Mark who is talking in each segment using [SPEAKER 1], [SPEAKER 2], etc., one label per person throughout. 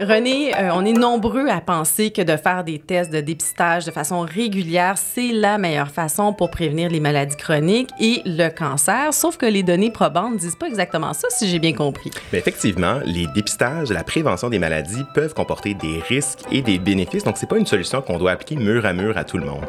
[SPEAKER 1] René, euh, on est nombreux à penser que de faire des tests de dépistage de façon régulière, c'est la meilleure façon pour prévenir les maladies chroniques et le cancer, sauf que les données probantes ne disent pas exactement ça, si j'ai bien compris.
[SPEAKER 2] Effectivement, les dépistages, la prévention des maladies peuvent comporter des risques et des bénéfices, donc c'est pas une solution qu'on doit appliquer mur à mur à tout le monde.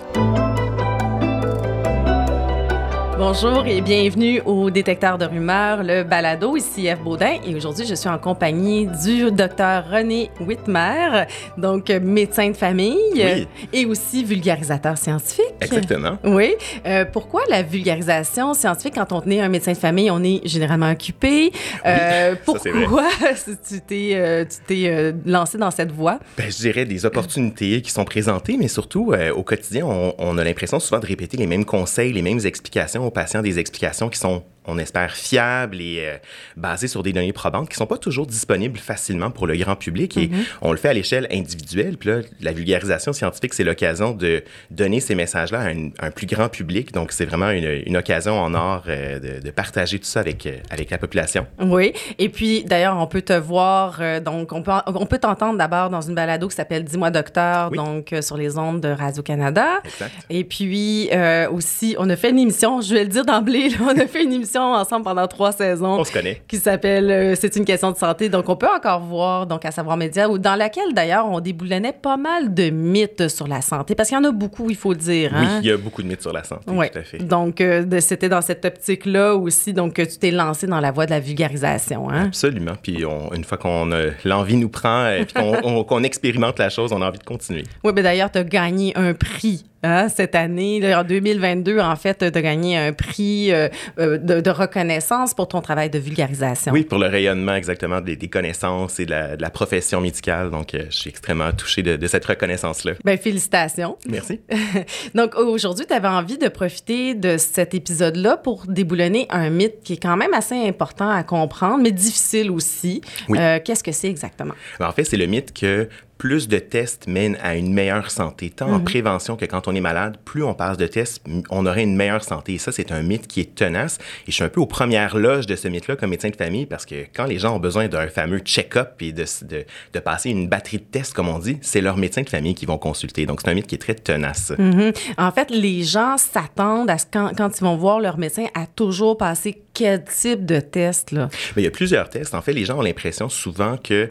[SPEAKER 1] Bonjour et bienvenue au Détecteur de rumeurs, le balado. Ici F. Baudin et aujourd'hui, je suis en compagnie du docteur René Whitmer, donc médecin de famille et aussi vulgarisateur scientifique.
[SPEAKER 2] Exactement.
[SPEAKER 1] Oui. Euh, pourquoi la vulgarisation scientifique? Quand on tenait un médecin de famille, on est généralement occupé?
[SPEAKER 2] Euh,
[SPEAKER 1] pourquoi tu t'es euh, lancé dans cette voie?
[SPEAKER 2] Ben, je dirais des opportunités qui sont présentées, mais surtout au quotidien, on, on a l'impression souvent de répéter les mêmes conseils, les mêmes explications des explications qui sont on espère, fiables et euh, basées sur des données probantes qui sont pas toujours disponibles facilement pour le grand public. Et mm-hmm. on le fait à l'échelle individuelle. Puis là, la vulgarisation scientifique, c'est l'occasion de donner ces messages-là à un, plus grand public. Donc, c'est vraiment une, occasion en or euh, de, partager tout ça avec, euh, avec la population.
[SPEAKER 1] Oui. Et puis, d'ailleurs, on peut te voir, donc, on peut, on peut t'entendre d'abord dans une balado qui s'appelle Dis-moi docteur, donc sur les ondes de Radio-Canada. Et puis, aussi, on a fait une émission, je vais le dire d'emblée, on a fait une émission ensemble pendant trois saisons.
[SPEAKER 2] On se connaît.
[SPEAKER 1] Qui s'appelle euh, C'est une question de santé. Donc, on peut encore voir, donc, à Savoir Média, dans laquelle, d'ailleurs, on déboulonnait pas mal de mythes sur la santé. Parce qu'il y en a beaucoup, il faut dire.
[SPEAKER 2] Oui,
[SPEAKER 1] hein.
[SPEAKER 2] il y a beaucoup de mythes sur la santé,
[SPEAKER 1] oui.
[SPEAKER 2] tout à fait.
[SPEAKER 1] Donc, euh, c'était dans cette optique-là aussi, donc, que tu t'es lancé dans la voie de la vulgarisation. Hein?
[SPEAKER 2] Absolument. Puis, une fois qu'on l'envie nous prend et qu'on expérimente la chose, on a envie de continuer.
[SPEAKER 1] Oui, mais d'ailleurs, tu as gagné un prix Hein, cette année, en 2022, en fait, tu as gagné un prix euh, euh, de, reconnaissance pour ton travail de vulgarisation.
[SPEAKER 2] Oui, pour le rayonnement exactement des, connaissances et de la, profession médicale. Donc, euh, je suis extrêmement touché de, cette reconnaissance-là.
[SPEAKER 1] Bien, félicitations.
[SPEAKER 2] Merci.
[SPEAKER 1] Donc, aujourd'hui, tu avais envie de profiter de cet épisode-là pour déboulonner un mythe qui est quand même assez important à comprendre, mais difficile aussi.
[SPEAKER 2] Oui.
[SPEAKER 1] Qu'est-ce que c'est exactement?
[SPEAKER 2] Ben, en fait, c'est le mythe que plus de tests mènent à une meilleure santé, tant en mhm. prévention que quand on est malade. Plus on passe de tests, on aurait une meilleure santé. Et ça, c'est un mythe qui est tenace. Et je suis un peu aux premières loges de ce mythe-là comme médecin de famille parce que quand les gens ont besoin d'un fameux check-up et de, de, de, passer une batterie de tests, comme on dit, c'est leur médecin de famille qui vont consulter. Donc, c'est un mythe qui est très tenace.
[SPEAKER 1] Mhm. En fait, les gens s'attendent à ce quand, quand ils vont voir leur médecin à toujours passer quel type de test, là?
[SPEAKER 2] il y a plusieurs tests. En fait, les gens ont l'impression souvent que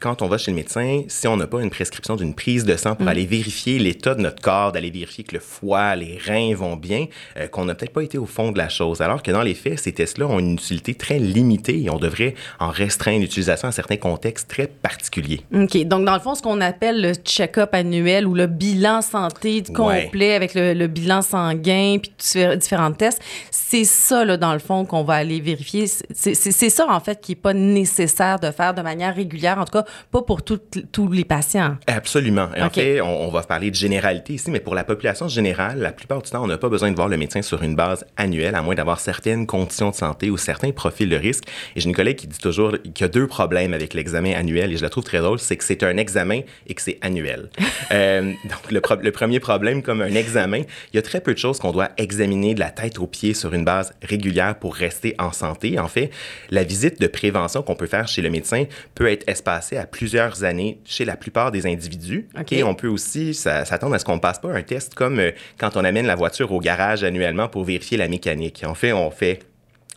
[SPEAKER 2] quand on va chez le médecin, si on n'a pas une prescription d'une prise de sang pour mm. aller vérifier l'état de notre corps, d'aller vérifier que le foie, les reins vont bien, euh, qu'on n'a peut-être pas été au fond de la chose. Alors que dans les faits, ces tests-là ont une utilité très limitée et on devrait en restreindre l'utilisation à certains contextes très particuliers.
[SPEAKER 1] OK. Donc, dans le fond, ce qu'on appelle le check-up annuel ou le bilan santé complet avec le, bilan sanguin puis différents tests, c'est ça, là, dans le fond, qu'on on va aller vérifier. C'est ça, en fait, qui n'est pas nécessaire de faire de manière régulière, en tout cas, pas pour tous les patients.
[SPEAKER 2] Absolument. En fait, on, va parler de généralité ici, mais pour la population générale, la plupart du temps, on n'a pas besoin de voir le médecin sur une base annuelle, à moins d'avoir certaines conditions de santé ou certains profils de risque. Et j'ai une collègue qui dit toujours qu'il y a deux problèmes avec l'examen annuel, et je la trouve très drôle, c'est que c'est un examen et que c'est annuel. euh, donc, le, le premier problème, comme un examen, il y a très peu de choses qu'on doit examiner de la tête aux pieds sur une base régulière pour rester en santé. En fait, la visite de prévention qu'on peut faire chez le médecin peut être espacée à plusieurs années chez la plupart des individus. Et on peut aussi s'attendre à ce qu'on ne passe pas un test comme euh, quand on amène la voiture au garage annuellement pour vérifier la mécanique. En fait, on fait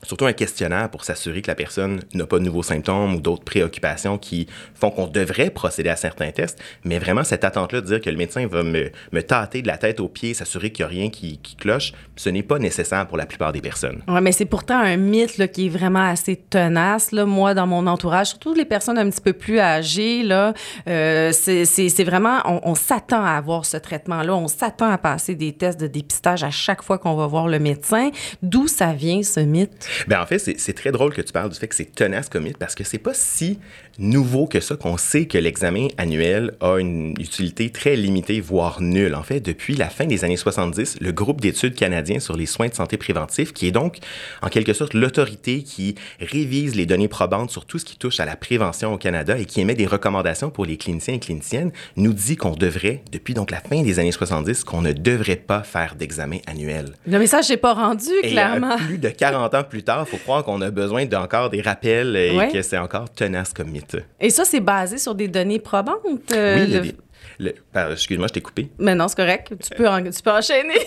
[SPEAKER 2] surtout un questionnaire pour s'assurer que la personne n'a pas de nouveaux symptômes ou d'autres préoccupations qui font qu'on devrait procéder à certains tests. Mais vraiment, cette attente-là de dire que le médecin va me, me tâter de la tête aux pieds, s'assurer qu'il n'y a rien qui, qui cloche, ce n'est pas nécessaire pour la plupart des personnes.
[SPEAKER 1] Oui, mais c'est pourtant un mythe là, qui est vraiment assez tenace. Là. Moi, dans mon entourage, surtout les personnes un petit peu plus âgées, là, euh, c'est vraiment, on, on s'attend à avoir ce traitement-là. On s'attend à passer des tests de dépistage à chaque fois qu'on va voir le médecin. D'où ça vient, ce mythe?
[SPEAKER 2] Ben en fait, c'est très drôle que tu parles du fait que c'est tenace comme mythe parce que c'est pas si nouveau que ça qu'on sait que l'examen annuel a une utilité très limitée, voire nulle. En fait, depuis la fin des années 70, le groupe d'études canadien sur les soins de santé préventifs, qui est donc en quelque sorte l'autorité qui révise les données probantes sur tout ce qui touche à la prévention au Canada et qui émet des recommandations pour les cliniciens et cliniciennes, nous dit qu'on devrait, depuis donc la fin des années 70, qu'on ne devrait pas faire d'examen annuel.
[SPEAKER 1] Le message n'est pas rendu, clairement.
[SPEAKER 2] plus de 40 ans plus il faut croire qu'on a besoin d'encore des rappels et que c'est encore tenace comme mythe.
[SPEAKER 1] Et ça, c'est basé sur des données probantes?
[SPEAKER 2] oui, Excuse-moi, je t'ai coupé.
[SPEAKER 1] Mais non, c'est correct. Tu peux, tu peux enchaîner.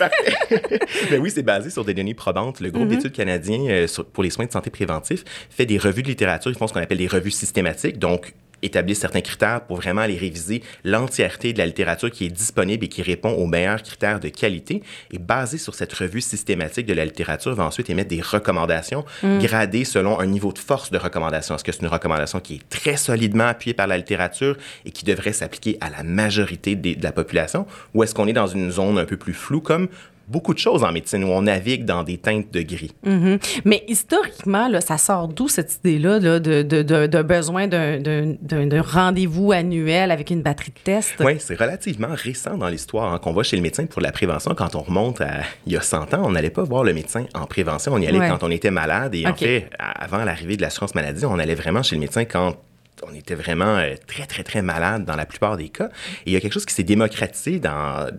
[SPEAKER 2] Mais oui, c'est basé sur des données probantes. Le groupe mm-hmm. d'études canadien euh, pour les soins de santé préventifs fait des revues de littérature. Ils font ce qu'on appelle des revues systématiques. Donc, établissent certains critères pour vraiment aller réviser l'entièreté de la littérature qui est disponible et qui répond aux meilleurs critères de qualité. Et basé sur cette revue systématique de la littérature, va ensuite émettre des recommandations mm. gradées selon un niveau de force de recommandation. Est-ce que c'est une recommandation qui est très solidement appuyée par la littérature et qui devrait s'appliquer à la majorité de la population, ou est-ce qu'on est dans une zone un peu plus floue comme beaucoup de choses en médecine où on navigue dans des teintes de gris.
[SPEAKER 1] Mm-hmm. Mais historiquement, là, ça sort d'où cette idée-là de, de, de, de, besoin d'un rendez-vous annuel avec une batterie de tests?
[SPEAKER 2] Oui, c'est relativement récent dans l'histoire hein, qu'on va chez le médecin pour la prévention. Quand on remonte à il y a 100 ans, on n'allait pas voir le médecin en prévention. On y allait quand on était malade. Et en fait, avant l'arrivée de l'assurance maladie, on allait vraiment chez le médecin quand on était vraiment euh, très, très, très malade dans la plupart des cas. Et il y a quelque chose qui s'est démocratisé dans, euh,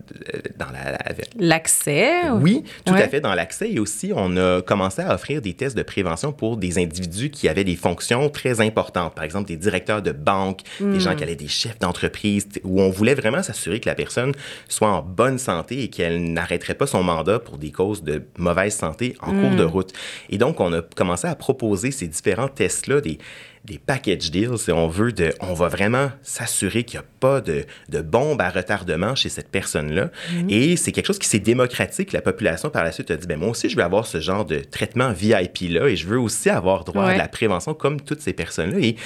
[SPEAKER 2] dans la...
[SPEAKER 1] L'accès?
[SPEAKER 2] Oui, tout à fait, dans l'accès. Et aussi, on a commencé à offrir des tests de prévention pour des individus qui avaient des fonctions très importantes. Par exemple, des directeurs de banque, des gens hmm. qui allaient des chefs d'entreprise, où on voulait vraiment s'assurer que la personne soit en bonne santé et qu'elle n'arrêterait pas son mandat pour des causes de mauvaise santé en cours de hmm. route. Et donc, on a commencé à proposer ces différents tests-là, des des package deals, si on veut, de, on va vraiment s'assurer qu'il n'y a pas de, de, bombe à retardement chez cette personne-là. Mhm. Et c'est quelque chose qui s'est démocratique. La population, par la suite, a dit, ben moi aussi, je veux avoir ce genre de traitement VIP-là et je veux aussi avoir droit à la prévention comme toutes ces personnes-là. Et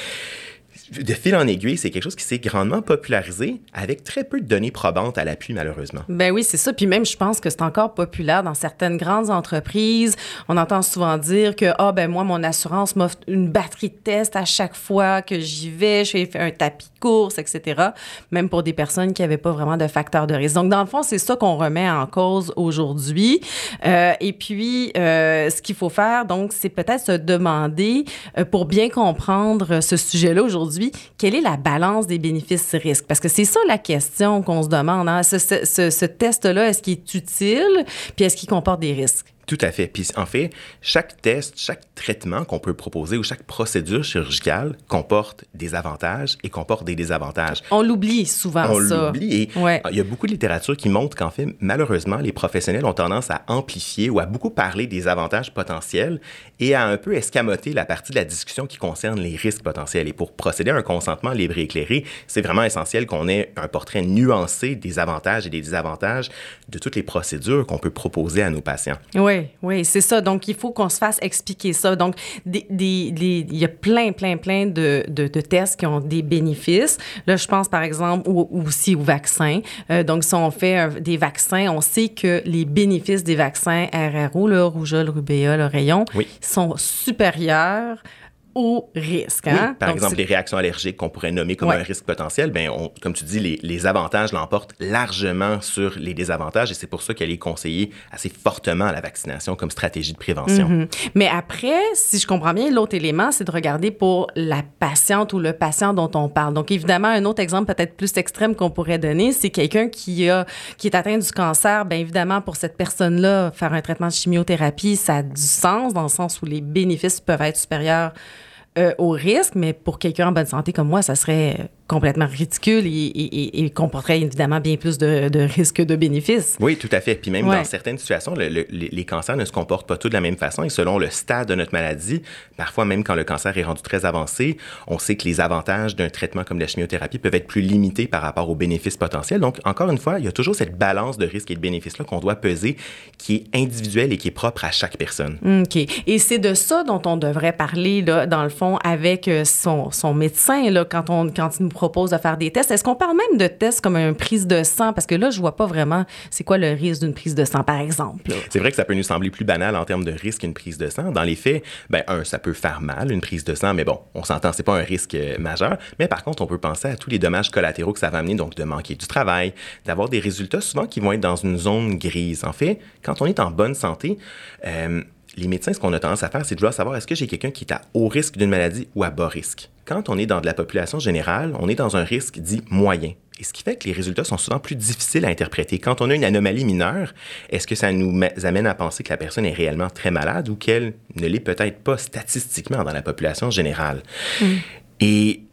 [SPEAKER 2] de fil en aiguille, c'est quelque chose qui s'est grandement popularisé avec très peu de données probantes à l'appui, malheureusement.
[SPEAKER 1] Ben oui, c'est ça. Puis même, je pense que c'est encore populaire dans certaines grandes entreprises. On entend souvent dire que, ah, ben moi, mon assurance m'offre une batterie de tests à chaque fois que j'y vais, je fais un tapis de course, etc. Même pour des personnes qui n'avaient pas vraiment de facteur de risque. Donc, dans le fond, c'est ça qu'on remet en cause aujourd'hui. Euh, et puis, euh, ce qu'il faut faire, donc, c'est peut-être se demander, euh, pour bien comprendre ce sujet-là aujourd'hui, quelle est la balance des bénéfices-risques? Parce que c'est ça la question qu'on se demande. Hein. Ce, ce test-là, est-ce qu'il est utile? Puis est-ce qu'il comporte des risques?
[SPEAKER 2] Tout à fait. Puis en fait, chaque test, chaque traitement qu'on peut proposer ou chaque procédure chirurgicale comporte des avantages et comporte des désavantages.
[SPEAKER 1] On l'oublie souvent,
[SPEAKER 2] On l'oublie. Et il y a beaucoup de littérature qui montre qu'en fait, malheureusement, les professionnels ont tendance à amplifier ou à beaucoup parler des avantages potentiels et à un peu escamoter la partie de la discussion qui concerne les risques potentiels. Et pour procéder à un consentement libre et éclairé, c'est vraiment essentiel qu'on ait un portrait nuancé des avantages et des désavantages de toutes les procédures qu'on peut proposer à nos patients.
[SPEAKER 1] Oui. Oui, oui, c'est ça. Donc, il faut qu'on se fasse expliquer ça. Donc, il y a plein, plein, plein de, de, tests qui ont des bénéfices. Là, je pense, par exemple, aussi aux vaccins. Euh, donc, si on fait des vaccins, on sait que les bénéfices des vaccins RRO, le rougeole, rubéole, le rayon, sont supérieurs au risque. Hein?
[SPEAKER 2] par exemple, les réactions allergiques qu'on pourrait nommer comme un risque potentiel, ben on, comme tu dis, les, les avantages l'emportent largement sur les désavantages et c'est pour ça qu'elle est conseillée assez fortement à la vaccination comme stratégie de prévention.
[SPEAKER 1] Mhm. Mais après, si je comprends bien, l'autre élément, c'est de regarder pour la patiente ou le patient dont on parle. Donc, évidemment, un autre exemple peut-être plus extrême qu'on pourrait donner, c'est quelqu'un qui, a, qui est atteint du cancer. Bien évidemment, pour cette personne-là, faire un traitement de chimiothérapie, ça a du sens dans le sens où les bénéfices peuvent être supérieurs euh, au risque, mais pour quelqu'un en bonne santé comme moi, ça serait complètement ridicule et, comporterait évidemment bien plus de, risques que de bénéfices.
[SPEAKER 2] Oui, tout à fait. Puis même dans certaines situations, les cancers ne se comportent pas tous de la même façon et selon le stade de notre maladie, parfois même quand le cancer est rendu très avancé, on sait que les avantages d'un traitement comme la chimiothérapie peuvent être plus limités par rapport aux bénéfices potentiels. Donc, encore une fois, il y a toujours cette balance de risques et de bénéfices-là qu'on doit peser qui est individuelle et qui est propre à chaque personne.
[SPEAKER 1] OK. Et c'est de ça dont on devrait parler, là, dans le fond, avec euh, son, son médecin là, quand, on, quand il nous propose de faire des tests. Est-ce qu'on parle même de tests comme une prise de sang? Parce que là, je vois pas vraiment c'est quoi le risque d'une prise de sang, par exemple.
[SPEAKER 2] C'est vrai que ça peut nous sembler plus banal en termes de risque qu'une prise de sang. Dans les faits, ben, un, ça peut faire mal, une prise de sang, mais bon, on s'entend, c'est pas un risque euh, majeur. Mais par contre, on peut penser à tous les dommages collatéraux que ça va amener, donc de manquer du travail, d'avoir des résultats souvent qui vont être dans une zone grise. En fait, quand on est en bonne santé, euh, les médecins, ce qu'on a tendance à faire, c'est de vouloir savoir est-ce que j'ai quelqu'un qui est à haut risque d'une maladie ou à bas risque? Quand on est dans de la population générale, on est dans un risque dit moyen. Et ce qui fait que les résultats sont souvent plus difficiles à interpréter. Quand on a une anomalie mineure, est-ce que ça nous amène à penser que la personne est réellement très malade ou qu'elle ne l'est peut-être pas statistiquement dans la population générale? Mm. Et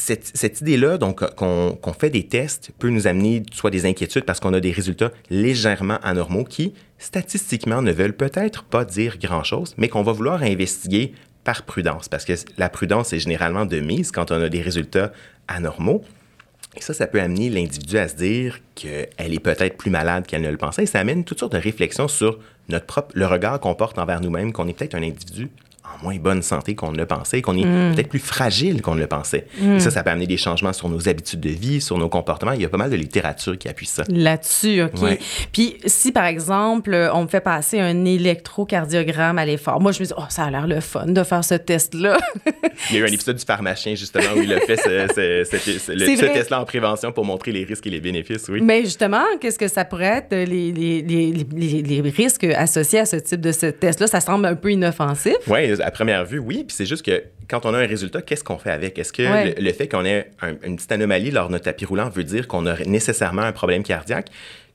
[SPEAKER 2] cette, idée-là, donc qu'on fait des tests, peut nous amener soit des inquiétudes parce qu'on a des résultats légèrement anormaux qui, statistiquement, ne veulent peut-être pas dire grand-chose, mais qu'on va vouloir investiguer par prudence, parce que la prudence est généralement de mise quand on a des résultats anormaux. Et ça, ça peut amener l'individu à se dire qu'elle est peut-être plus malade qu'elle ne le pensait. Et ça amène toutes sortes de réflexions sur notre propre, le regard qu'on porte envers nous-mêmes, qu'on est peut-être un individu en moins bonne santé qu'on ne le pensait, qu'on est mm. peut-être plus fragile qu'on ne le pensait. Mm. Et ça, ça peut amener des changements sur nos habitudes de vie, sur nos comportements. Il y a pas mal de littérature qui appuie ça.
[SPEAKER 1] Là-dessus, OK. Puis si, par exemple, on me fait passer un électrocardiogramme à l'effort, moi, je me dis, oh, ça a l'air le fun de faire ce test-là.
[SPEAKER 2] il y a eu un épisode du pharmacien, justement, où il a fait ce, ce, test-là en prévention pour montrer les risques et les bénéfices, oui.
[SPEAKER 1] Mais justement, qu'est-ce que ça pourrait être, les, les, les, les risques associés à ce type de ce test-là? Ça semble un peu inoffensif.
[SPEAKER 2] Oui, à première vue, oui. Puis c'est juste que quand on a un résultat, qu'est-ce qu'on fait avec? Est-ce que le, fait qu'on ait une petite anomalie lors de notre tapis roulant veut dire qu'on a nécessairement un problème cardiaque?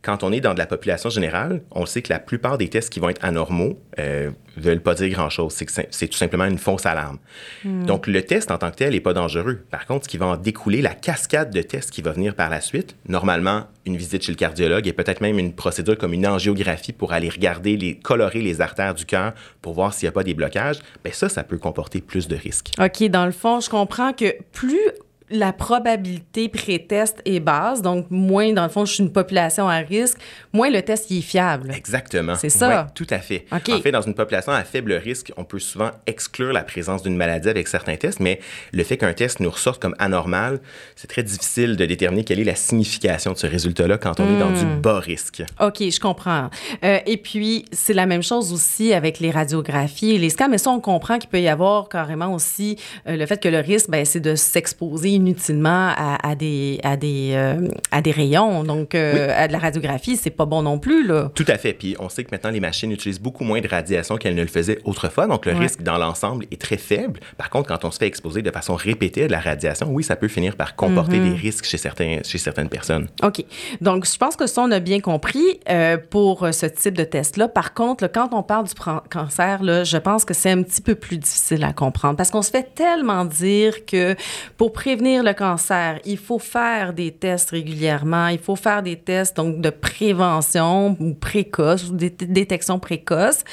[SPEAKER 2] Quand on est dans de la population générale, on sait que la plupart des tests qui vont être anormaux euh, veulent pas dire grand-chose. C'est, tout simplement une fausse alarme. Hmm. Donc, le test en tant que tel n'est pas dangereux. Par contre, ce qui va en découler, la cascade de tests qui va venir par la suite, normalement, une visite chez le cardiologue et peut-être même une procédure comme une angiographie pour aller regarder, les, colorer les artères du cœur pour voir s'il n'y a pas des blocages, bien ça, ça peut comporter plus de risques.
[SPEAKER 1] OK, dans le fond, je comprends que plus la probabilité pré-test est basse, donc moins, dans le fond, je suis une population à risque, moins le test est fiable.
[SPEAKER 2] Exactement. C'est ça? tout à fait. En fait, dans une population à faible risque, on peut souvent exclure la présence d'une maladie avec certains tests, mais le fait qu'un test nous ressorte comme anormal, c'est très difficile de déterminer quelle est la signification de ce résultat-là quand on est dans du hmm. bas risque.
[SPEAKER 1] OK, je comprends. Euh, et puis, c'est la même chose aussi avec les radiographies et les scans, mais ça, on comprend qu'il peut y avoir carrément aussi euh, le fait que le risque, ben, c'est de s'exposer inutilement à, des, à, des, euh, à des rayons. Donc, euh, à de la radiographie, c'est pas bon non plus. Là.
[SPEAKER 2] Tout à fait. Puis on sait que maintenant, les machines utilisent beaucoup moins de radiation qu'elles ne le faisaient autrefois. Donc, le risque dans l'ensemble est très faible. Par contre, quand on se fait exposer de façon répétée à de la radiation, oui, ça peut finir par comporter mhm. des risques chez, certains, chez certaines personnes.
[SPEAKER 1] OK. Donc, je pense que ça, on a bien compris euh, pour ce type de test-là. Par contre, quand on parle du cancer, là, je pense que c'est un petit peu plus difficile à comprendre parce qu'on se fait tellement dire que pour prévenir le cancer, il faut faire des tests régulièrement, il faut faire des tests donc de prévention ou précoce ou détection précoce.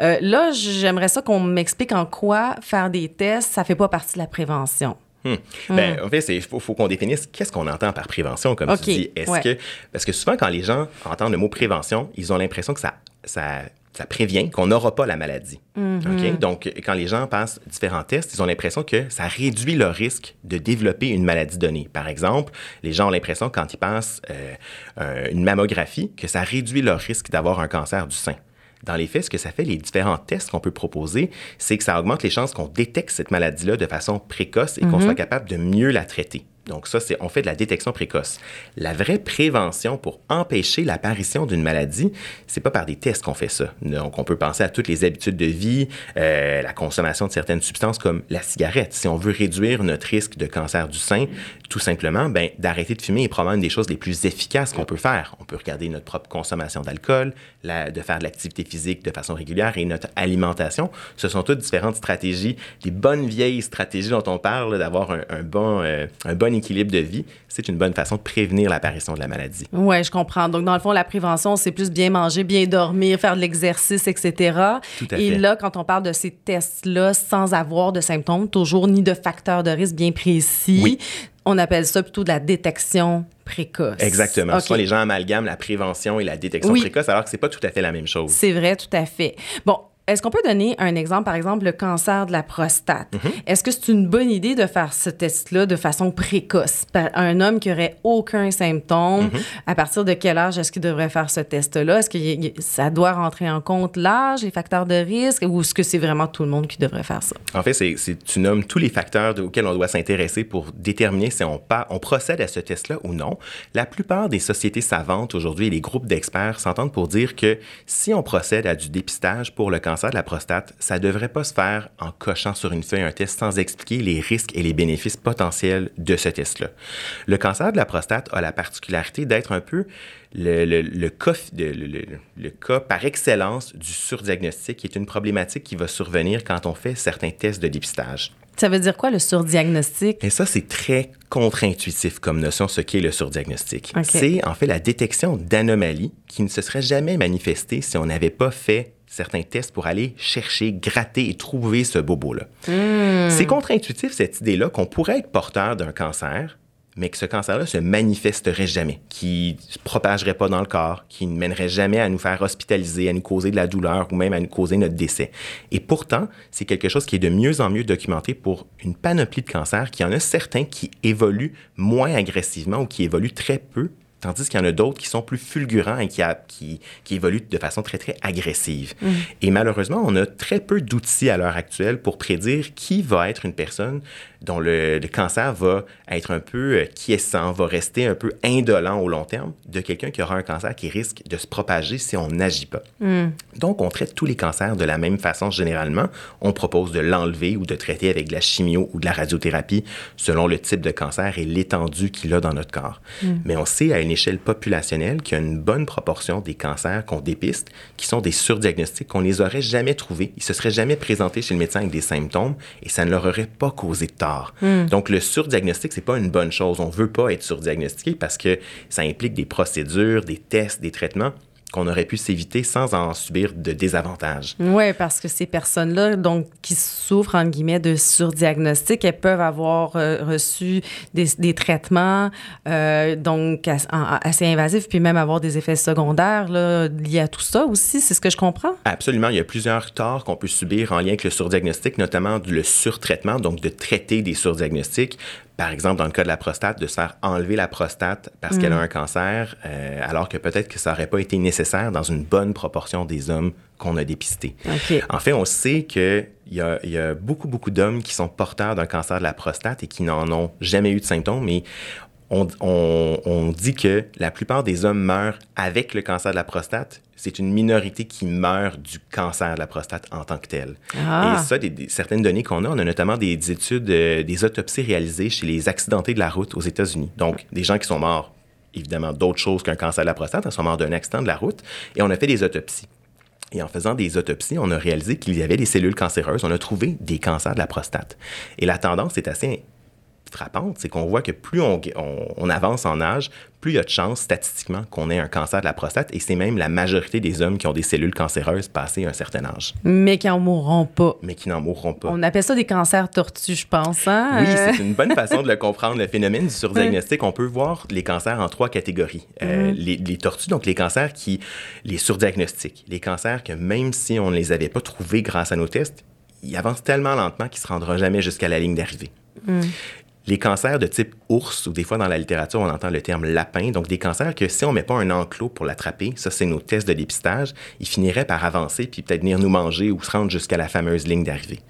[SPEAKER 1] Euh, là, j'aimerais ça qu'on m'explique en quoi faire des tests, ça fait pas partie de la prévention.
[SPEAKER 2] Hmm. Ben, hmm. en fait, il faut, qu'on définisse qu'est-ce qu'on entend par prévention, comme tu dis. Est-ce que, parce que souvent, quand les gens entendent le mot prévention, ils ont l'impression que ça, ça ça prévient qu'on n'aura pas la maladie. Mm-hmm. Donc, quand les gens passent différents tests, ils ont l'impression que ça réduit leur risque de développer une maladie donnée. Par exemple, les gens ont l'impression, quand ils passent euh, une mammographie, que ça réduit leur risque d'avoir un cancer du sein. Dans les faits, ce que ça fait, les différents tests qu'on peut proposer, c'est que ça augmente les chances qu'on détecte cette maladie-là de façon précoce et qu'on mm-hmm. soit capable de mieux la traiter. Donc ça, c'est on fait de la détection précoce. La vraie prévention pour empêcher l'apparition d'une maladie, c'est pas par des tests qu'on fait ça. Donc on peut penser à toutes les habitudes de vie, euh, la consommation de certaines substances comme la cigarette. Si on veut réduire notre risque de cancer du sein, tout simplement, ben d'arrêter de fumer est probablement une des choses les plus efficaces qu'on peut faire. On peut regarder notre propre consommation d'alcool, de faire de l'activité physique de façon régulière et notre alimentation. Ce sont toutes différentes stratégies, les bonnes vieilles stratégies dont on parle, d'avoir un, bon, euh, un bon équilibre de vie, c'est une bonne façon de prévenir l'apparition de la maladie.
[SPEAKER 1] Oui, je comprends. Donc, dans le fond, la prévention, c'est plus bien manger, bien dormir, faire de l'exercice, etc.
[SPEAKER 2] Tout à
[SPEAKER 1] Et là, quand on parle de ces tests-là, sans avoir de symptômes, toujours ni de facteurs de risque bien précis, on appelle ça plutôt de la détection précoce.
[SPEAKER 2] Exactement. Okay. Souvent, les gens amalgament la prévention et la détection précoce, alors que c'est pas tout à fait la même chose.
[SPEAKER 1] C'est vrai, tout à fait. Bon, est-ce qu'on peut donner un exemple, par exemple, le cancer de la prostate? Mhm. Est-ce que c'est une bonne idée de faire ce test-là de façon précoce? Un homme qui aurait aucun symptôme, mhm. à partir de quel âge est-ce qu'il devrait faire ce test-là? Est-ce que ça doit rentrer en compte l'âge, les facteurs de risque, ou est-ce que c'est vraiment tout le monde qui devrait faire ça?
[SPEAKER 2] En fait, c'est, tu nommes tous les facteurs auxquels on doit s'intéresser pour déterminer si on, on procède à ce test-là ou non. La plupart des sociétés savantes aujourd'hui et les groupes d'experts s'entendent pour dire que si on procède à du dépistage pour le cancer cancer de la prostate, ça ne devrait pas se faire en cochant sur une feuille un test sans expliquer les risques et les bénéfices potentiels de ce test-là. Le cancer de la prostate a la particularité d'être un peu le, le, le, cas, le, le, cas par excellence du surdiagnostic, qui est une problématique qui va survenir quand on fait certains tests de dépistage.
[SPEAKER 1] Ça veut dire quoi le surdiagnostic?
[SPEAKER 2] Et ça, c'est très contre-intuitif comme notion, ce qu'est le surdiagnostic. C'est en fait la détection d'anomalies qui ne se seraient jamais manifestées si on n'avait pas fait certains tests pour aller chercher, gratter et trouver ce bobo-là.
[SPEAKER 1] Hmm.
[SPEAKER 2] C'est contre-intuitif cette idée-là qu'on pourrait être porteur d'un cancer, mais que ce cancer-là se manifesterait jamais, qui ne se propagerait pas dans le corps, qui ne mènerait jamais à nous faire hospitaliser, à nous causer de la douleur ou même à nous causer notre décès. Et pourtant, c'est quelque chose qui est de mieux en mieux documenté pour une panoplie de cancers, qui en a certains qui évoluent moins agressivement ou qui évoluent très peu Tandis qu'il y en a d'autres qui sont plus fulgurants et qui, qui, qui, évoluent de façon très, très agressive.
[SPEAKER 1] Mm.
[SPEAKER 2] Et malheureusement, on a très peu d'outils à l'heure actuelle pour prédire qui va être une personne dont le, le, cancer va être un peu euh, quiescent, va rester un peu indolent au long terme, de quelqu'un qui aura un cancer qui risque de se propager si on n'agit pas.
[SPEAKER 1] Mm.
[SPEAKER 2] Donc, on traite tous les cancers de la même façon généralement. On propose de l'enlever ou de traiter avec de la chimio ou de la radiothérapie selon le type de cancer et l'étendue qu'il a dans notre corps.
[SPEAKER 1] Mm.
[SPEAKER 2] Mais on sait à une échelle populationnelle qu'il y a une bonne proportion des cancers qu'on dépiste qui sont des surdiagnostics qu'on les aurait jamais trouvés. Ils se seraient jamais présentés chez le médecin avec des symptômes et ça ne leur aurait pas causé de tort.
[SPEAKER 1] Mm.
[SPEAKER 2] Donc, le surdiagnostic, c'est pas une bonne chose. On veut pas être surdiagnostiqué parce que ça implique des procédures, des tests, des traitements qu'on aurait pu s'éviter sans en subir de désavantages.
[SPEAKER 1] Oui, parce que ces personnes-là, donc, qui souffrent, entre guillemets, de surdiagnostic, elles peuvent avoir euh, reçu des, des traitements, euh, donc, as, en, assez invasifs, puis même avoir des effets secondaires là, liés à tout ça aussi, c'est ce que je comprends?
[SPEAKER 2] Absolument. Il y a plusieurs torts qu'on peut subir en lien avec le surdiagnostic, notamment le surtraitement, donc de traiter des surdiagnostics par exemple, dans le cas de la prostate, de se faire enlever la prostate parce
[SPEAKER 1] Mm.
[SPEAKER 2] qu'elle a un cancer, euh, alors que peut-être que ça n'aurait pas été nécessaire dans une bonne proportion des hommes qu'on a dépistés. En fait, on sait qu'il y a, y a beaucoup, beaucoup d'hommes qui sont porteurs d'un cancer de la prostate et qui n'en ont jamais eu de symptômes, mais on, on, on, dit que la plupart des hommes meurent avec le cancer de la prostate. C'est une minorité qui meurt du cancer de la prostate en tant que tel.
[SPEAKER 1] Ah.
[SPEAKER 2] Et ça, des, des, certaines données qu'on a, on a notamment des, des études, euh, des autopsies réalisées chez les accidentés de la route aux États-Unis. Donc, des gens qui sont morts, évidemment, d'autres choses qu'un cancer de la prostate, ils sont morts d'un accident de la route. Et on a fait des autopsies. Et en faisant des autopsies, on a réalisé qu'il y avait des cellules cancéreuses. On a trouvé des cancers de la prostate. Et la tendance est assez frappante, c'est qu'on voit que plus on, on, on, avance en âge, plus il y a de chances statistiquement qu'on ait un cancer de la prostate. Et c'est même la majorité des hommes qui ont des cellules cancéreuses passé un certain âge.
[SPEAKER 1] Mais qui n'en mourront pas.
[SPEAKER 2] Mais qui n'en mourront pas.
[SPEAKER 1] On appelle ça des cancers tortues, je pense. Hein?
[SPEAKER 2] Oui, c'est une bonne façon de le comprendre. Le phénomène du surdiagnostic, on peut voir les cancers en trois catégories. Euh,
[SPEAKER 1] Mm.
[SPEAKER 2] les, les, tortues, donc les cancers qui, les surdiagnostiques, les cancers que même si on ne les avait pas trouvés grâce à nos tests, ils avancent tellement lentement qu'ils ne se rendront jamais jusqu'à la ligne d'arrivée.
[SPEAKER 1] Mm.
[SPEAKER 2] Les cancers de type ours, ou des fois dans la littérature, on entend le terme lapin, donc des cancers que si on ne met pas un enclos pour l'attraper, ça c'est nos tests de dépistage, ils finiraient par avancer puis peut-être venir nous manger ou se rendre jusqu'à la fameuse ligne d'arrivée.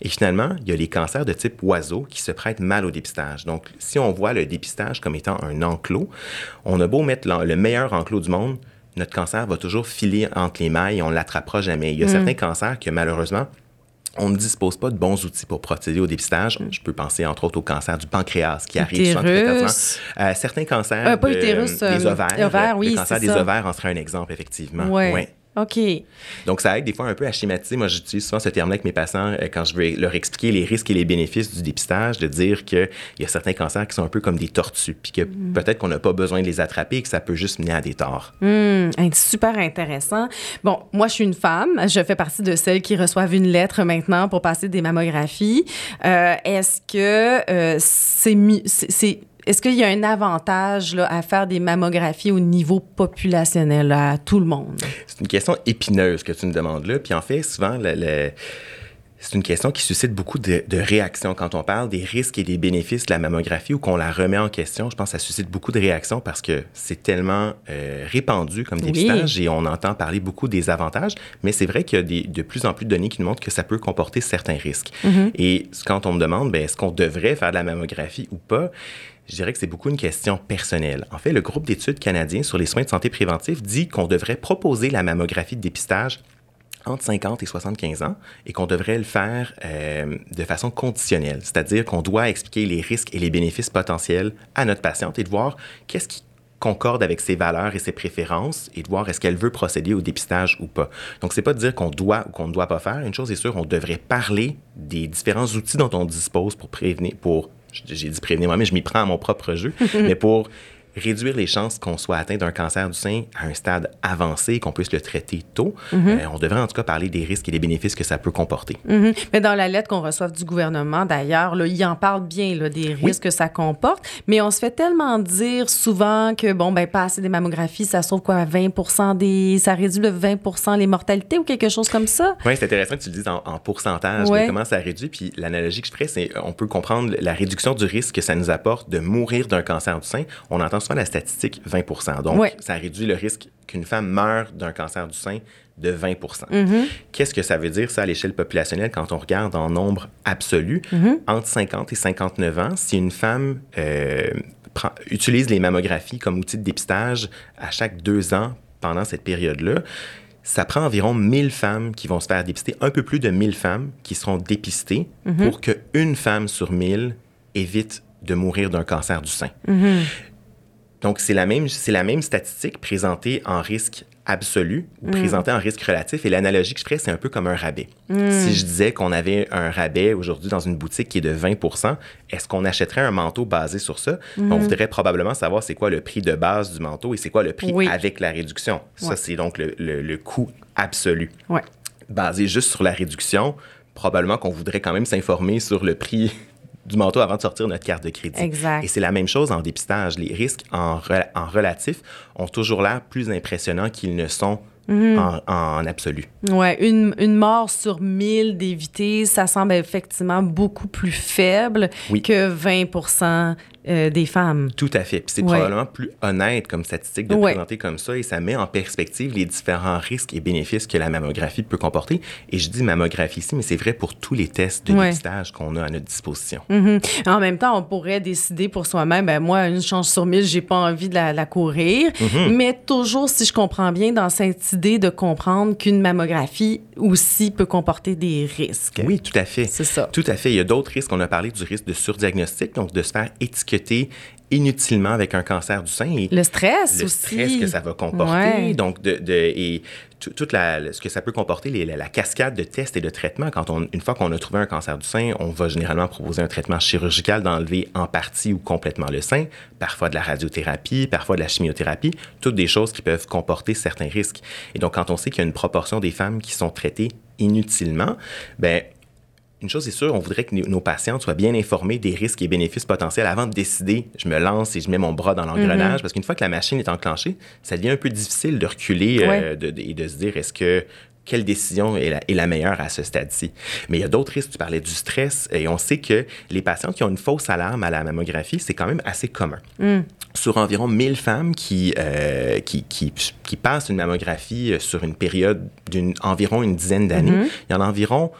[SPEAKER 2] Et finalement, il y a les cancers de type oiseau qui se prêtent mal au dépistage. Donc, si on voit le dépistage comme étant un enclos, on a beau mettre le meilleur enclos du monde, notre cancer va toujours filer entre les mailles et on ne l'attrapera jamais. Il y a mmh. certains cancers que malheureusement, on ne dispose pas de bons outils pour procéder au dépistage. Je peux penser entre autres au cancer du pancréas qui arrive souvent. Euh, certains cancers
[SPEAKER 1] euh, pas de, utérus,
[SPEAKER 2] des ovaires.
[SPEAKER 1] ovaires oui,
[SPEAKER 2] le cancer des
[SPEAKER 1] ça.
[SPEAKER 2] ovaires en serait un exemple, effectivement.
[SPEAKER 1] Ouais.
[SPEAKER 2] ouais.
[SPEAKER 1] OK.
[SPEAKER 2] Donc, ça aide des fois un peu à schématiser. Moi, j'utilise souvent ce terme-là avec mes patients euh, quand je veux leur expliquer les risques et les bénéfices du dépistage, de dire qu'il y a certains cancers qui sont un peu comme des tortues, puis que mm. peut-être qu'on n'a pas besoin de les attraper et que ça peut juste mener à des torts.
[SPEAKER 1] Mm, super intéressant. Bon, moi, je suis une femme. Je fais partie de celles qui reçoivent une lettre maintenant pour passer des mammographies. Euh, Est-ce que euh, c'est est-ce qu'il y a un avantage là, à faire des mammographies au niveau populationnel là, à tout le monde?
[SPEAKER 2] C'est une question épineuse que tu me demandes là. Puis en fait, souvent, le, le, c'est une question qui suscite beaucoup de, de, réactions. Quand on parle des risques et des bénéfices de la mammographie ou qu'on la remet en question, je pense que ça suscite beaucoup de réactions parce que c'est tellement euh, répandu comme dépistage oui. et on entend parler beaucoup des avantages. Mais c'est vrai qu'il y a des, de plus en plus de données qui nous montrent que ça peut comporter certains risques.
[SPEAKER 1] Mm -hmm.
[SPEAKER 2] Et quand on me demande, ben, est-ce qu'on devrait faire de la mammographie ou pas? Je dirais que c'est beaucoup une question personnelle. En fait, le groupe d'études canadien sur les soins de santé préventifs dit qu'on devrait proposer la mammographie de dépistage entre 50 et 75 ans et qu'on devrait le faire euh, de façon conditionnelle, c'est-à-dire qu'on doit expliquer les risques et les bénéfices potentiels à notre patiente et de voir qu'est-ce qui concorde avec ses valeurs et ses préférences et de voir est-ce qu'elle veut procéder au dépistage ou pas. Donc, c'est pas de dire qu'on doit ou qu'on ne doit pas faire. Une chose est sûre, on devrait parler des différents outils dont on dispose pour prévenir, pour, j'ai dit prévenir moi, mais je m'y prends à mon propre jeu, mais pour réduire les chances qu'on soit atteint d'un cancer du sein à un stade avancé, qu'on puisse le traiter tôt. Mhm. Euh, on devrait en tout cas parler des risques et des bénéfices que ça peut comporter.
[SPEAKER 1] Mhm. Mais dans la lettre qu'on reçoit du gouvernement, d'ailleurs, il en parle bien là, des risques que ça comporte, mais on se fait tellement dire souvent que, bon, ben, passer des mammographies, ça sauve quoi, 20 des... ça réduit de 20 les mortalités ou quelque chose comme ça?
[SPEAKER 2] Oui, c'est intéressant que tu le dises en, pourcentage, comment ça réduit? Puis l'analogie que je ferais, c'est on peut comprendre la réduction du risque que ça nous apporte de mourir d'un cancer du sein. On entend la statistique 20 Donc, ça réduit le risque qu'une femme meure d'un cancer du sein de 20 mm-hmm. Qu'est-ce que ça veut dire, ça, à l'échelle populationnelle, quand on regarde en nombre absolu? Mm-hmm. Entre 50 et 59 ans, si une femme euh, utilise les mammographies comme outil de dépistage à chaque deux ans pendant cette période-là, ça prend environ 1000 femmes qui vont se faire dépister, un peu plus de 1000 femmes qui seront dépistées mm-hmm. pour qu'une femme sur 1000 évite de mourir d'un cancer du sein. Donc, c'est la, même, la même statistique présentée en risque absolu ou mm. présentée en risque relatif. Et l'analogie que je ferais, c'est un peu comme un rabais. Mm. Si je disais qu'on avait un rabais aujourd'hui dans une boutique qui est de 20% est-ce qu'on achèterait un manteau basé sur ça? Mm. On voudrait probablement savoir c'est quoi le prix de base du manteau et c'est quoi le prix avec la réduction. Ça, c'est donc le, le, coût absolu.
[SPEAKER 1] Ouais.
[SPEAKER 2] Basé juste sur la réduction, probablement qu'on voudrait quand même s'informer sur le prix du manteau avant de sortir notre carte de crédit.
[SPEAKER 1] Exact.
[SPEAKER 2] Et c'est la même chose en dépistage. Les risques en, en relatif ont toujours l'air plus impressionnants qu'ils ne sont mhm. en, en, absolu.
[SPEAKER 1] Oui, une, une, mort sur 1000 d'éviter, ça semble effectivement beaucoup plus faible que 20 euh, des femmes.
[SPEAKER 2] Tout à fait. Puis c'est probablement plus honnête comme statistique de présenter comme ça et ça met en perspective les différents risques et bénéfices que la mammographie peut comporter. Et je dis mammographie ici, mais c'est vrai pour tous les tests de dépistage qu'on a à notre disposition.
[SPEAKER 1] Mm-hmm. En même temps, on pourrait décider pour soi-même, ben moi, une chance sur mille, j'ai pas envie de la, courir. Mm-hmm. Mais toujours, si je comprends bien, dans cette idée de comprendre qu'une mammographie aussi peut comporter des risques.
[SPEAKER 2] Oui, tout à fait.
[SPEAKER 1] C'est ça.
[SPEAKER 2] Tout à fait. Il y a d'autres risques. On a parlé du risque de surdiagnostic, donc de se faire étiqueter inutilement avec un cancer du sein.
[SPEAKER 1] le stress
[SPEAKER 2] le stress que ça va comporter. Donc, de, et toute la, ce que ça peut comporter, la, cascade de tests et de traitements. Quand on, une fois qu'on a trouvé un cancer du sein, on va généralement proposer un traitement chirurgical d'enlever en partie ou complètement le sein, parfois de la radiothérapie, parfois de la chimiothérapie, toutes des choses qui peuvent comporter certains risques. Et donc, quand on sait qu'il y a une proportion des femmes qui sont traitées inutilement, ben une chose est sûre, on voudrait que nos patients soient bien informés des risques et bénéfices potentiels avant de décider, je me lance et je mets mon bras dans l'engrenage, mhm. parce qu'une fois que la machine est enclenchée, ça devient un peu difficile de reculer euh, et de, se dire, est-ce que quelle décision est la, meilleure à ce stade-ci? Mais il y a d'autres risques. Tu parlais du stress et on sait que les patients qui ont une fausse alarme à la mammographie, c'est quand même assez commun. Mm. Sur environ 1000 femmes qui, euh, qui, qui, qui, passent une mammographie euh, sur une période d'environ une dizaine d'années, mm-hmm. il y en a environ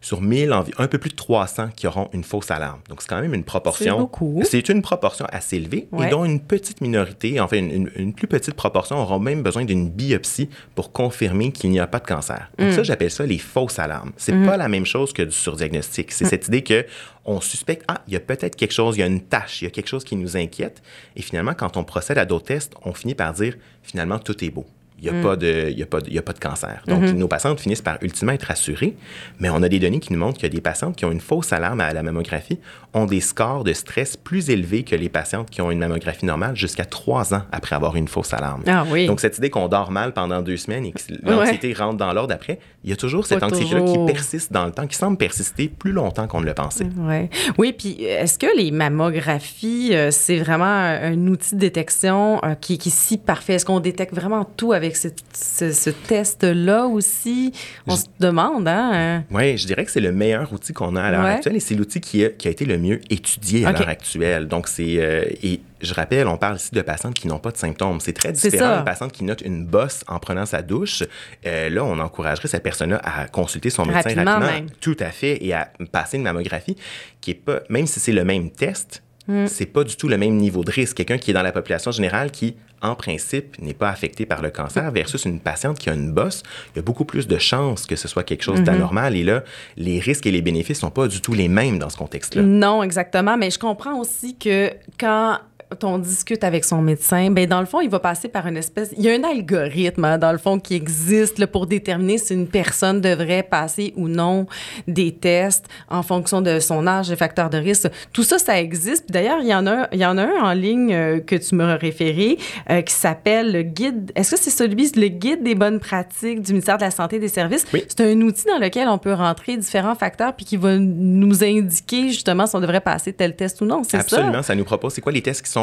[SPEAKER 2] sur 1000, un peu plus de 300 qui auront une fausse alarme. Donc, c'est quand même une proportion.
[SPEAKER 1] C'est beaucoup.
[SPEAKER 2] C'est une proportion assez élevée et dont une petite minorité, enfin, une, une, plus petite proportion auront même besoin d'une biopsie pour confirmer qu'il n'y a pas de cancer. Donc, ça, mm. j'appelle ça les fausses alarmes. C'est mm. pas la même chose que du surdiagnostic. C'est mm. cette idée que on suspecte, ah, il y a peut-être quelque chose, il y a une tâche, il y a quelque chose qui nous inquiète. Et finalement, quand on procède à d'autres tests, on finit par dire, finalement, tout est beau il n'y a, mm. pas de, y a, pas a pas de cancer. Donc, mm-hmm. nos patientes finissent par ultimement être rassurées, mais on a des données qui nous montrent qu'il y a des patientes qui ont une fausse alarme à la mammographie ont des scores de stress plus élevés que les patientes qui ont une mammographie normale jusqu'à trois ans après avoir une fausse alarme.
[SPEAKER 1] Ah, oui.
[SPEAKER 2] Donc, cette idée qu'on dort mal pendant deux semaines et que l'anxiété rentre dans l'ordre après, il y a toujours cette anxiété-là qui persiste dans le temps, qui semble persister plus longtemps qu'on ne le pensait.
[SPEAKER 1] Ouais. Oui, puis est-ce que les mammographies, euh, c'est vraiment un outil de détection euh, qui, qui est si parfait? Est-ce qu'on détecte vraiment tout avec ce, test-là aussi? On se demande, hein?
[SPEAKER 2] Oui, je dirais que c'est le meilleur outil qu'on a à l'heure actuelle et c'est l'outil qui a, qui a, été le mieux étudié à l'heure actuelle. Donc, c'est. Euh, et je rappelle, on parle ici de patientes qui n'ont pas de symptômes. C'est très différent d'une patiente qui note une bosse en prenant sa douche. Euh, là, on encouragerait cette personne-là à consulter son médecin rapidement. Tout à fait. Et à passer une mammographie qui est pas, même si c'est le même test, Hmm. C'est pas du tout le même niveau de risque. Quelqu'un qui est dans la population générale qui en principe, n'est pas affectée par le cancer versus une patiente qui a une bosse, il y a beaucoup plus de chances que ce soit quelque chose mhm. d'anormal. Et là, les risques et les bénéfices sont pas du tout les mêmes dans ce contexte-là.
[SPEAKER 1] Non, exactement. Mais je comprends aussi que quand on discute avec son médecin, ben dans le fond, il va passer par une espèce... Il y a un algorithme, hein, dans le fond, qui existe là, pour déterminer si une personne devrait passer ou non des tests en fonction de son âge, des facteurs de risque. Tout ça, ça existe. D'ailleurs, il y en a, il y en a un en ligne euh, que tu me référé euh, qui s'appelle le guide... Est-ce que c'est celui, le guide des bonnes pratiques du ministère de la Santé et des Services?
[SPEAKER 2] Oui.
[SPEAKER 1] C'est un outil dans lequel on peut rentrer différents facteurs puis qui va nous indiquer justement si on devrait passer tel test ou non. C'est
[SPEAKER 2] ça? Absolument. Ça nous propose, c'est quoi les tests qui sont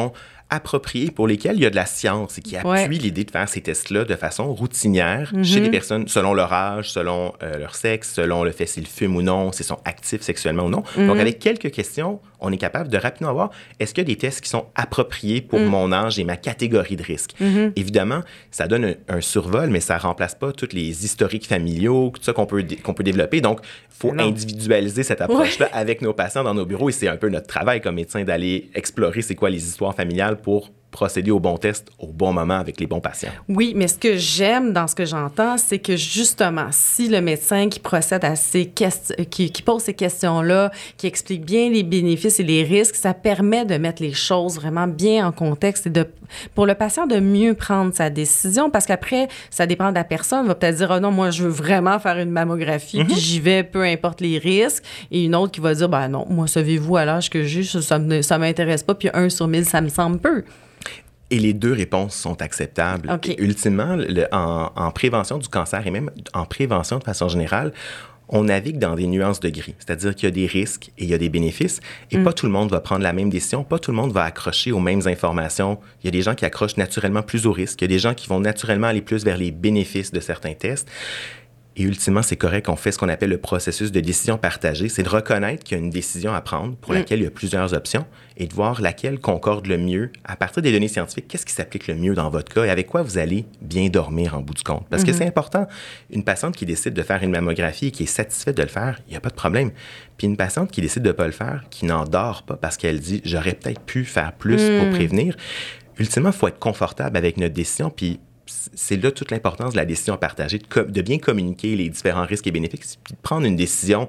[SPEAKER 2] appropriés pour lesquels il y a de la science et qui appuient l'idée de faire ces tests-là de façon routinière chez les mhm. personnes selon leur âge, selon euh, leur sexe, selon le fait s'ils fument ou non, s'ils sont actifs sexuellement ou non. Donc, mhm. avec quelques questions, on est capable de rapidement voir est-ce qu'il y a des tests qui sont appropriés pour mhm. mon âge et ma catégorie de risque? Évidemment, ça donne un, survol, mais ça remplace pas tous les historiques familiaux, tout ça qu'on peut, qu'on peut développer. Donc, il faut individualiser cette approche-là avec nos patients dans nos bureaux et c'est un peu notre travail comme médecin d'aller explorer c'est quoi les histoires familiales pour procéder au bon test au bon moment avec les bons patients.
[SPEAKER 1] Oui, mais ce que j'aime dans ce que j'entends, c'est que justement, si le médecin qui procède à ces questions, qui, pose ces questions-là, qui explique bien les bénéfices et les risques, ça permet de mettre les choses vraiment bien en contexte et de, pour le patient de mieux prendre sa décision parce qu'après, ça dépend de la personne. Il va peut-être dire, oh non, moi, je veux vraiment faire une mammographie, puis mhm. j'y vais, peu importe les risques. Et une autre qui va dire, ben non, moi, savez-vous, à l'âge que j'ai, ça ne m'intéresse pas, puis un sur mille, ça me semble peu.
[SPEAKER 2] Et les deux réponses sont acceptables. ultimement, en, prévention du cancer et même en prévention de façon générale, on navigue dans des nuances de gris, c'est-à-dire qu'il y a des risques et il y a des bénéfices, et mm. pas tout le monde va prendre la même décision, pas tout le monde va accrocher aux mêmes informations. Il y a des gens qui accrochent naturellement plus aux risques, il y a des gens qui vont naturellement aller plus vers les bénéfices de certains tests. Et ultimement, c'est correct qu'on fait ce qu'on appelle le processus de décision partagée. C'est de reconnaître qu'il y a une décision à prendre pour mm. laquelle il y a plusieurs options et de voir laquelle concorde le mieux à partir des données scientifiques. Qu'est-ce qui s'applique le mieux dans votre cas et avec quoi vous allez bien dormir en bout du compte? Parce que mm-hmm. c'est important. Une patiente qui décide de faire une mammographie et qui est satisfaite de le faire, il n'y a pas de problème. Puis une patiente qui décide de ne pas le faire, qui n'en dort pas parce qu'elle dit j'aurais peut-être pu faire plus pour mm. prévenir, ultimement, il faut être confortable avec notre décision. Puis c'est là toute l'importance de la décision partagée, de, de, bien communiquer les différents risques et bénéfices, puis de prendre une décision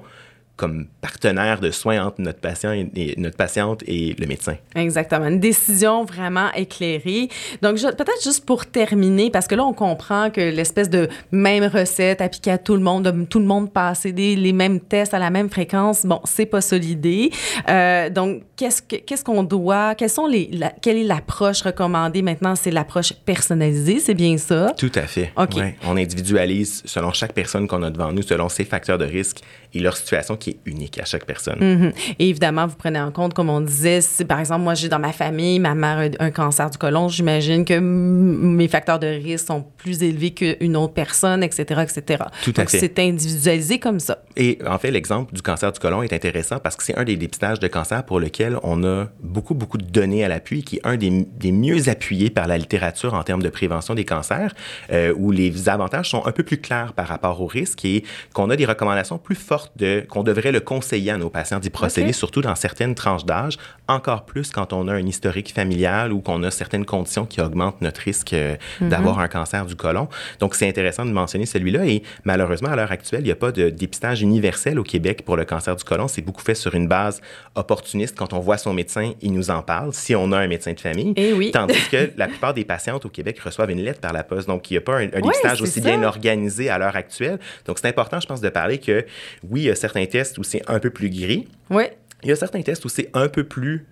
[SPEAKER 2] comme partenaire de soins entre notre patient et, notre patiente et le médecin.
[SPEAKER 1] Exactement, une décision vraiment éclairée. Donc peut-être juste pour terminer, parce que là on comprend que l'espèce de même recette appliquée à tout le monde, de tout le monde passer des, les mêmes tests à la même fréquence, bon c'est pas solidé. Euh, donc qu'est-ce qu'est-ce qu'on doit, quelles sont les, quelle est l'approche recommandée maintenant? C'est l'approche personnalisée, c'est bien ça?
[SPEAKER 2] Tout à fait.
[SPEAKER 1] Ok.
[SPEAKER 2] On individualise selon chaque personne qu'on a devant nous, selon ses facteurs de risque et leur situation qui est unique à chaque personne.
[SPEAKER 1] Mhm. Et évidemment, vous prenez en compte, comme on disait, si par exemple, moi, j'ai dans ma famille, ma mère a un cancer du côlon, j'imagine que mes facteurs de risque sont plus élevés qu'une autre personne, etc., etc.
[SPEAKER 2] Tout à fait.
[SPEAKER 1] c'est individualisé comme ça.
[SPEAKER 2] Et en fait, l'exemple du cancer du côlon est intéressant parce que c'est un des dépistages de cancer pour lequel on a beaucoup, beaucoup de données à l'appui, qui est un des, des, mieux appuyés par la littérature en termes de prévention des cancers, euh, où les avantages sont un peu plus clairs par rapport aux risques et qu'on a des recommandations plus fortes de qu'on devrait le conseiller à nos patients d'y procéder, surtout dans certaines tranches d'âge, encore plus quand on a un historique familial ou qu'on a certaines conditions qui augmentent notre risque euh, mhm. d'avoir un cancer du côlon. Donc, c'est intéressant de mentionner celui-là. Et malheureusement, à l'heure actuelle, il n'y a pas de dépistage universel au Québec pour le cancer du côlon. C'est beaucoup fait sur une base opportuniste. Quand on voit son médecin, il nous en parle, si on a un médecin de famille.
[SPEAKER 1] Et eh oui.
[SPEAKER 2] Tandis que la plupart des patientes au Québec reçoivent une lettre par la poste. Donc, il n'y a pas un, dépistage aussi bien organisé à l'heure actuelle. Donc, c'est important, je pense, de parler que oui, il y a certains tests où c'est un peu plus gris.
[SPEAKER 1] Oui.
[SPEAKER 2] Il y a certains tests où c'est un peu plus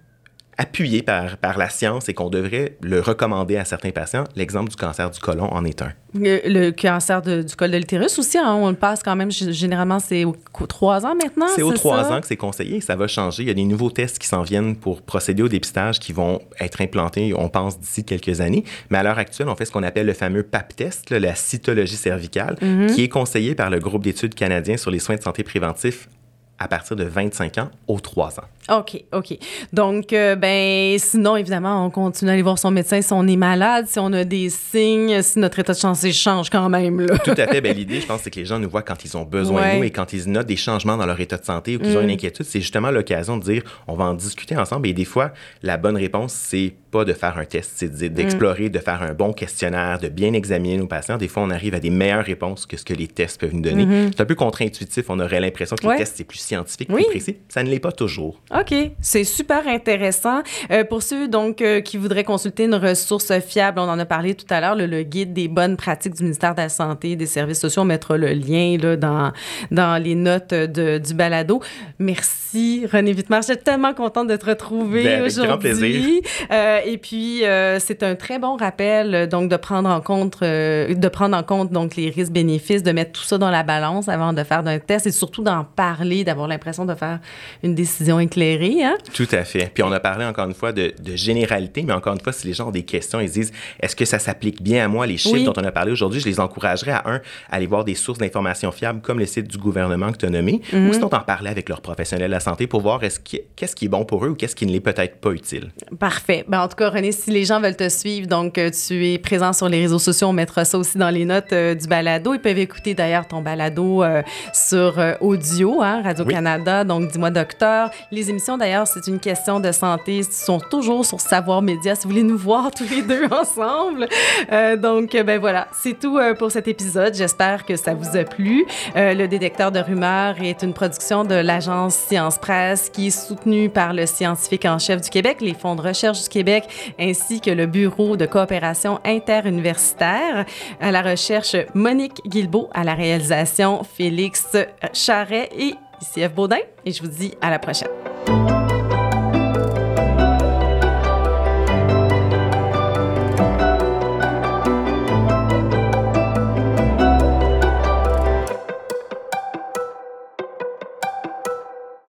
[SPEAKER 2] appuyé par, par la science et qu'on devrait le recommander à certains patients. L'exemple du cancer du côlon en est un.
[SPEAKER 1] Le, cancer du col de l'utérus aussi, hein, on le passe quand même, généralement, c'est aux trois ans maintenant.
[SPEAKER 2] C'est aux trois ans que c'est conseillé. Ça va changer. Il y a des nouveaux tests qui s'en viennent pour procéder au dépistage qui vont être implantés, on pense, d'ici quelques années. Mais à l'heure actuelle, on fait ce qu'on appelle le fameux PAP test, la cytologie cervicale, mm-hmm. qui est conseillé par le groupe d'études canadien sur les soins de santé préventifs à partir de 25 ans aux 3 ans.
[SPEAKER 1] OK, OK. Donc, euh, ben, sinon, évidemment, on continue à aller voir son médecin si on est malade, si on a des signes, si notre état de santé change quand même. Là.
[SPEAKER 2] Tout à fait. Ben, L'idée, je pense, c'est que les gens nous voient quand ils ont besoin de nous et quand ils notent des changements dans leur état de santé ou qu'ils ont une mm. inquiétude, c'est justement l'occasion de dire on va en discuter ensemble. Et des fois, la bonne réponse, c'est pas de faire un test, c'est d'explorer, de faire un bon questionnaire, de bien examiner nos patients. Des fois, on arrive à des meilleures réponses que ce que les tests peuvent nous donner. Mm-hmm. C'est un peu contre-intuitif. On aurait l'impression que les tests, c'est plus scientifique, plus précis. Ça ne l'est pas toujours.
[SPEAKER 1] OK. C'est super intéressant. Euh, pour ceux donc euh, qui voudraient consulter une ressource fiable, on en a parlé tout à l'heure, le, guide des bonnes pratiques du ministère de la Santé et des Services sociaux. On mettra le lien là, dans, dans les notes de, du balado. Merci, René Vittemar. Je suis tellement contente de te retrouver ben, aujourd'hui. Euh, et puis, c'est un très bon rappel donc de prendre en compte, de prendre en compte donc les risques-bénéfices, de mettre tout ça dans la balance avant de faire un test et surtout d'en parler, d'avoir l'impression de faire une décision éclairée. Hein?
[SPEAKER 2] Tout à fait. Puis on a parlé encore une fois de, généralité, mais encore une fois, si les gens ont des questions, ils disent est-ce que ça s'applique bien à moi Les chiffres dont on a parlé aujourd'hui, je les encouragerais à un, aller voir des sources d'informations fiables comme le site du gouvernement que tu as nommé, ou sinon en parler avec leurs professionnels de la santé pour voir est-ce qu'est-ce qui est bon pour eux ou qu'est-ce qui ne l'est peut-être pas utile.
[SPEAKER 1] Parfait. Ben, en tout cas, René, si les gens veulent te suivre, donc euh, tu es présent sur les réseaux sociaux, on mettra ça aussi dans les notes euh, du balado. Ils peuvent écouter d'ailleurs ton balado euh, sur audio, hein, Radio-Canada, donc Dis-moi docteur. Les émissions, d'ailleurs, c'est une question de santé, sont toujours sur Savoir Média, si vous voulez nous voir tous les deux ensemble. Euh, donc, ben voilà, c'est tout euh, pour cet épisode. J'espère que ça vous a plu. Euh, le détecteur de rumeurs est une production de l'agence Science Presse qui est soutenue par le scientifique en chef du Québec, les fonds de recherche du Québec, ainsi que le Bureau de coopération interuniversitaire. À la recherche, Monique Guilbeault, à la réalisation, Félix Charret et Ici F. Baudin et je vous dis à la prochaine.